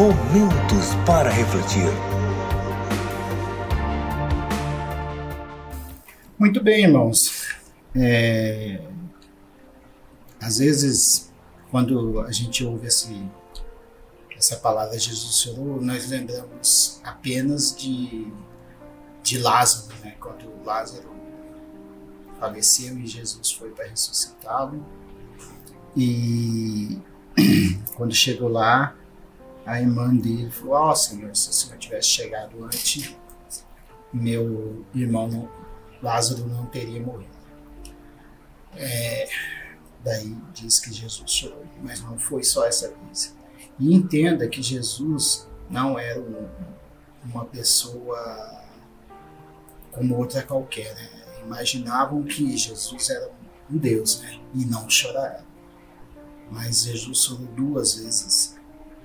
Momentos para refletir. Muito bem, irmãos. É... Às vezes, quando a gente ouve esse, essa palavra Jesus chorou, nós lembramos apenas de, de Lázaro, né? quando Lázaro faleceu e Jesus foi para ressuscitá-lo. E quando chegou lá, a irmã dele falou: Ó oh, Senhor, se o Senhor tivesse chegado antes, meu irmão Lázaro não teria morrido. É, daí diz que Jesus chorou, mas não foi só essa vez. E entenda que Jesus não era um, uma pessoa como outra qualquer. Né? Imaginavam que Jesus era um Deus né? e não choraram mas Jesus chorou duas vezes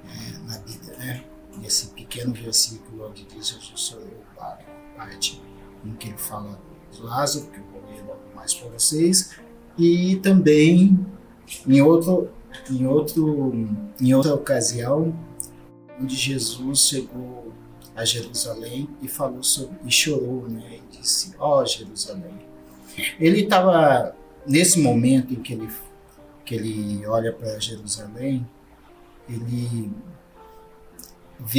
é, na Bíblia, né? Nesse pequeno versículo onde diz Jesus chorou a parte em que ele fala de Lázaro, que eu vou ler logo mais para vocês, e também em outro, em outro, em outra ocasião, onde Jesus chegou a Jerusalém e falou sobre e chorou, né? E disse: "Ó oh, Jerusalém". Ele estava nesse momento em que ele que ele olha para Jerusalém, ele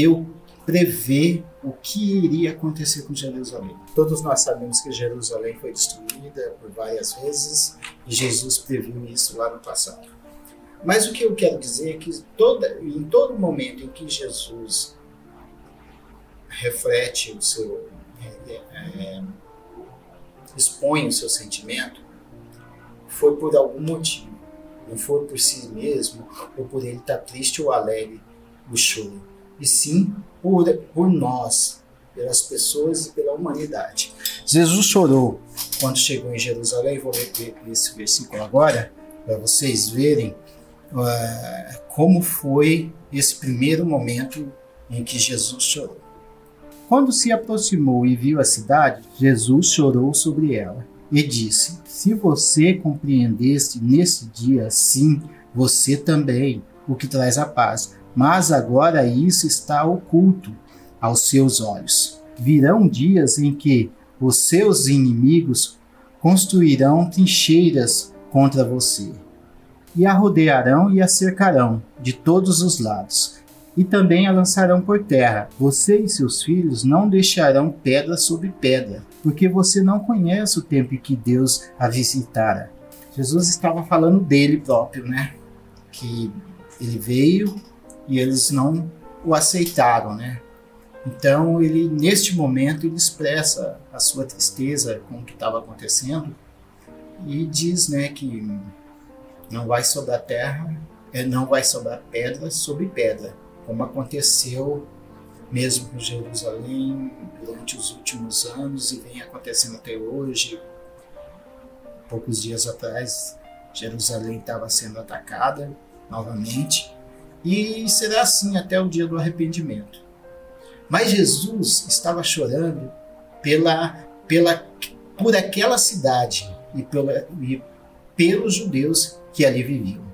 o, prevê o que iria acontecer com Jerusalém. Todos nós sabemos que Jerusalém foi destruída por várias vezes e Jesus previu isso lá no passado. Mas o que eu quero dizer é que toda, em todo momento em que Jesus reflete o seu, é, é, expõe o seu sentimento, foi por algum motivo não for por si mesmo ou por ele estar triste ou alegre o choro, e sim por, por nós, pelas pessoas e pela humanidade. Jesus chorou quando chegou em Jerusalém, vou ler esse versículo agora, para vocês verem uh, como foi esse primeiro momento em que Jesus chorou. Quando se aproximou e viu a cidade, Jesus chorou sobre ela e disse: Se você compreendesse nesse dia, sim, você também, o que traz a paz. Mas agora isso está oculto aos seus olhos. Virão dias em que os seus inimigos construirão trincheiras contra você, e a rodearão e a cercarão de todos os lados, e também a lançarão por terra. Você e seus filhos não deixarão pedra sobre pedra, porque você não conhece o tempo em que Deus a visitara. Jesus estava falando dele próprio, né? Que ele veio e eles não o aceitaram, né? Então ele neste momento ele expressa a sua tristeza com o que estava acontecendo e diz, né, que não vai sobrar terra, é, não vai sobrar pedra sobre pedra, como aconteceu mesmo com Jerusalém durante os últimos anos e vem acontecendo até hoje. Poucos dias atrás, Jerusalém estava sendo atacada novamente e será assim até o dia do arrependimento. Mas Jesus estava chorando pela, pela, por aquela cidade e, pela, e pelos judeus que ali viviam.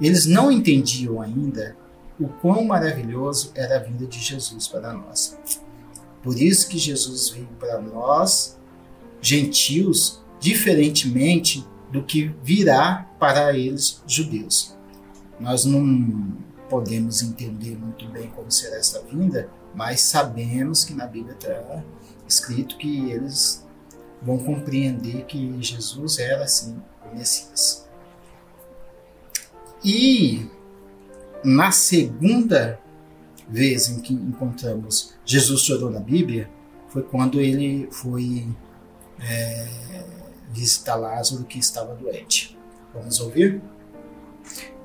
Eles não entendiam ainda o quão maravilhoso era a vinda de Jesus para nós. Por isso que Jesus veio para nós, gentios, diferentemente do que virá para eles, judeus. Nós não podemos entender muito bem como será essa vinda, mas sabemos que na Bíblia está escrito que eles vão compreender que Jesus era assim o Messias. E na segunda vez em que encontramos Jesus chorou na Bíblia, foi quando ele foi é, visitar Lázaro que estava doente. Vamos ouvir?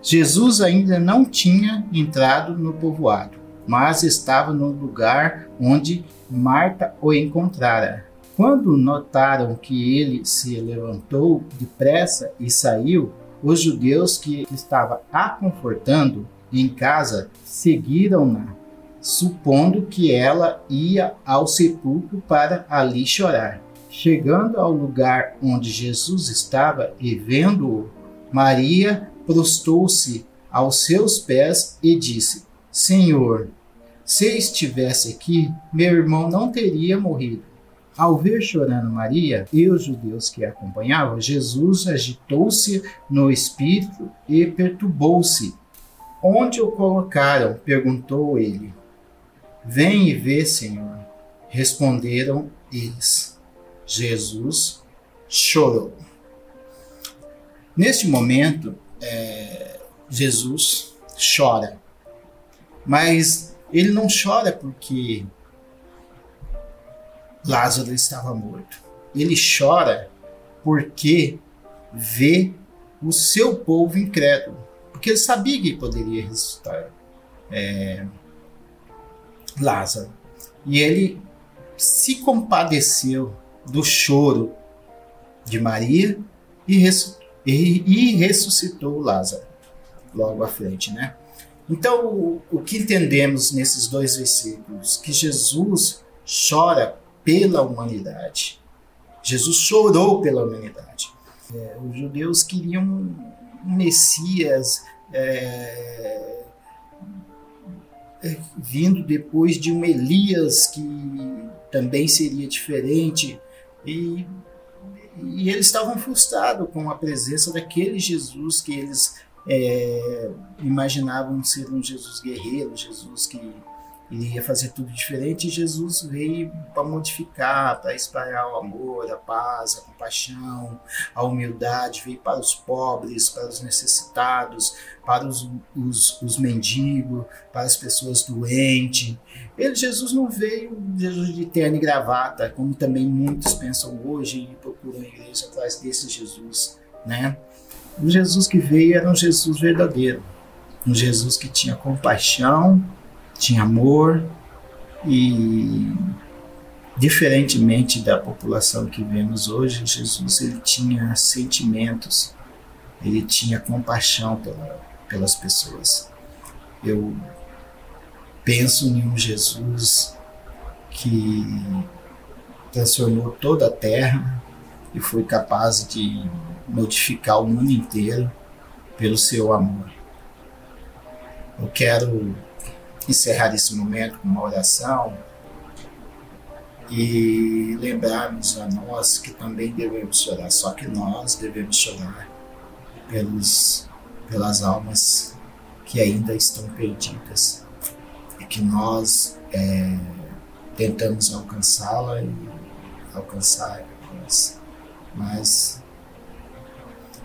Jesus ainda não tinha entrado no povoado, mas estava no lugar onde Marta o encontrara. Quando notaram que ele se levantou depressa e saiu, os judeus que estava a confortando em casa seguiram-na, supondo que ela ia ao sepulcro para ali chorar. Chegando ao lugar onde Jesus estava e vendo-o, Maria prostou-se aos seus pés e disse: Senhor, Se estivesse aqui, meu irmão não teria morrido. Ao ver chorando Maria e os judeus que a acompanhavam, Jesus agitou-se no espírito e perturbou-se. Onde o colocaram? perguntou ele. Vem e vê, Senhor. Responderam eles. Jesus chorou. Neste momento, é, Jesus chora. Mas ele não chora porque Lázaro estava morto. Ele chora porque vê o seu povo incrédulo. Porque ele sabia que poderia ressuscitar é, Lázaro. E ele se compadeceu do choro de Maria e, e, e ressuscitou Lázaro logo à frente, né? Então, o, o que entendemos nesses dois versículos? Que Jesus chora pela humanidade. Jesus chorou pela humanidade. É, os judeus queriam Messias é, é, vindo depois de um Elias que também seria diferente. E, e eles estavam frustrados com a presença daquele Jesus que eles é, imaginavam ser um Jesus guerreiro, Jesus que ele ia fazer tudo diferente e Jesus veio para modificar, para espalhar o amor, a paz, a compaixão, a humildade, veio para os pobres, para os necessitados, para os, os, os mendigos, para as pessoas doentes. Ele, Jesus não veio Jesus de terno e gravata, como também muitos pensam hoje e procuram a igreja atrás desse Jesus, né? O Jesus que veio era um Jesus verdadeiro, um Jesus que tinha compaixão, tinha amor e diferentemente da população que vemos hoje, Jesus ele tinha sentimentos, ele tinha compaixão pela, pelas pessoas. Eu penso em um Jesus que transformou toda a terra e foi capaz de modificar o mundo inteiro pelo seu amor. Eu quero encerrar esse momento com uma oração e lembrarmos a nós que também devemos chorar, só que nós devemos chorar pelos, pelas almas que ainda estão perdidas e que nós é, tentamos alcançá-la e alcançar mas, mas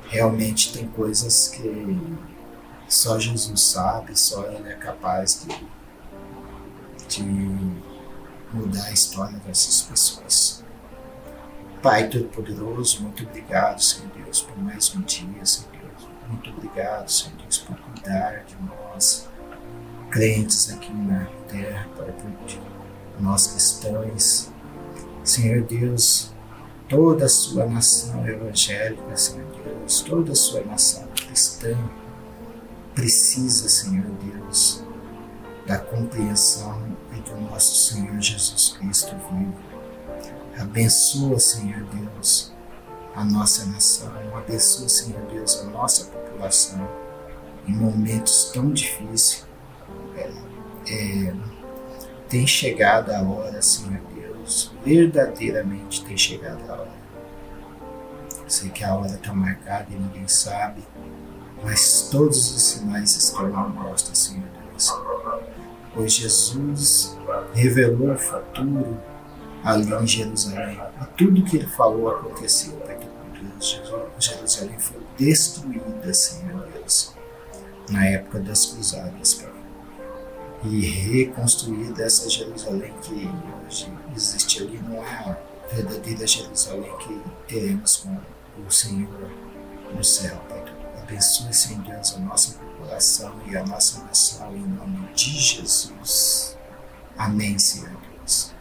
realmente tem coisas que só Jesus sabe, só Ele é capaz de, de mudar a história dessas pessoas. Pai Todo-Poderoso, muito obrigado, Senhor Deus, por mais um dia, Senhor Deus. Muito obrigado, Senhor Deus, por cuidar de nós, crentes aqui na terra, Pai, por nós cristãos. Senhor Deus, toda a sua nação evangélica, Senhor Deus, toda a sua nação cristã, precisa, Senhor Deus, da compreensão e do nosso Senhor Jesus Cristo vivo. Abençoa, Senhor Deus, a nossa nação, abençoa, Senhor Deus, a nossa população em momentos tão difíceis. É, é, tem chegado a hora, Senhor Deus, verdadeiramente tem chegado a hora. Sei que a hora está marcada e ninguém sabe, mas todos os sinais estão na mostra, Senhor Deus. Pois Jesus revelou o futuro ali em Jerusalém. E tudo que ele falou aconteceu, Pai Deus. Jerusalém foi destruída, Senhor Deus, na época das cruzadas, Pai. E reconstruída essa Jerusalém que hoje existe ali não é a verdadeira Jerusalém que teremos com o Senhor no céu, Pai Abençoe, Senhor Deus, a nossa população e a nossa nação, em nome de Jesus. Amém, Senhor Deus.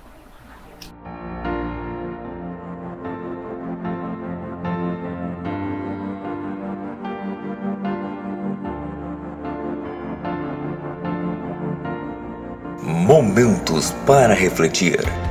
Momentos para refletir.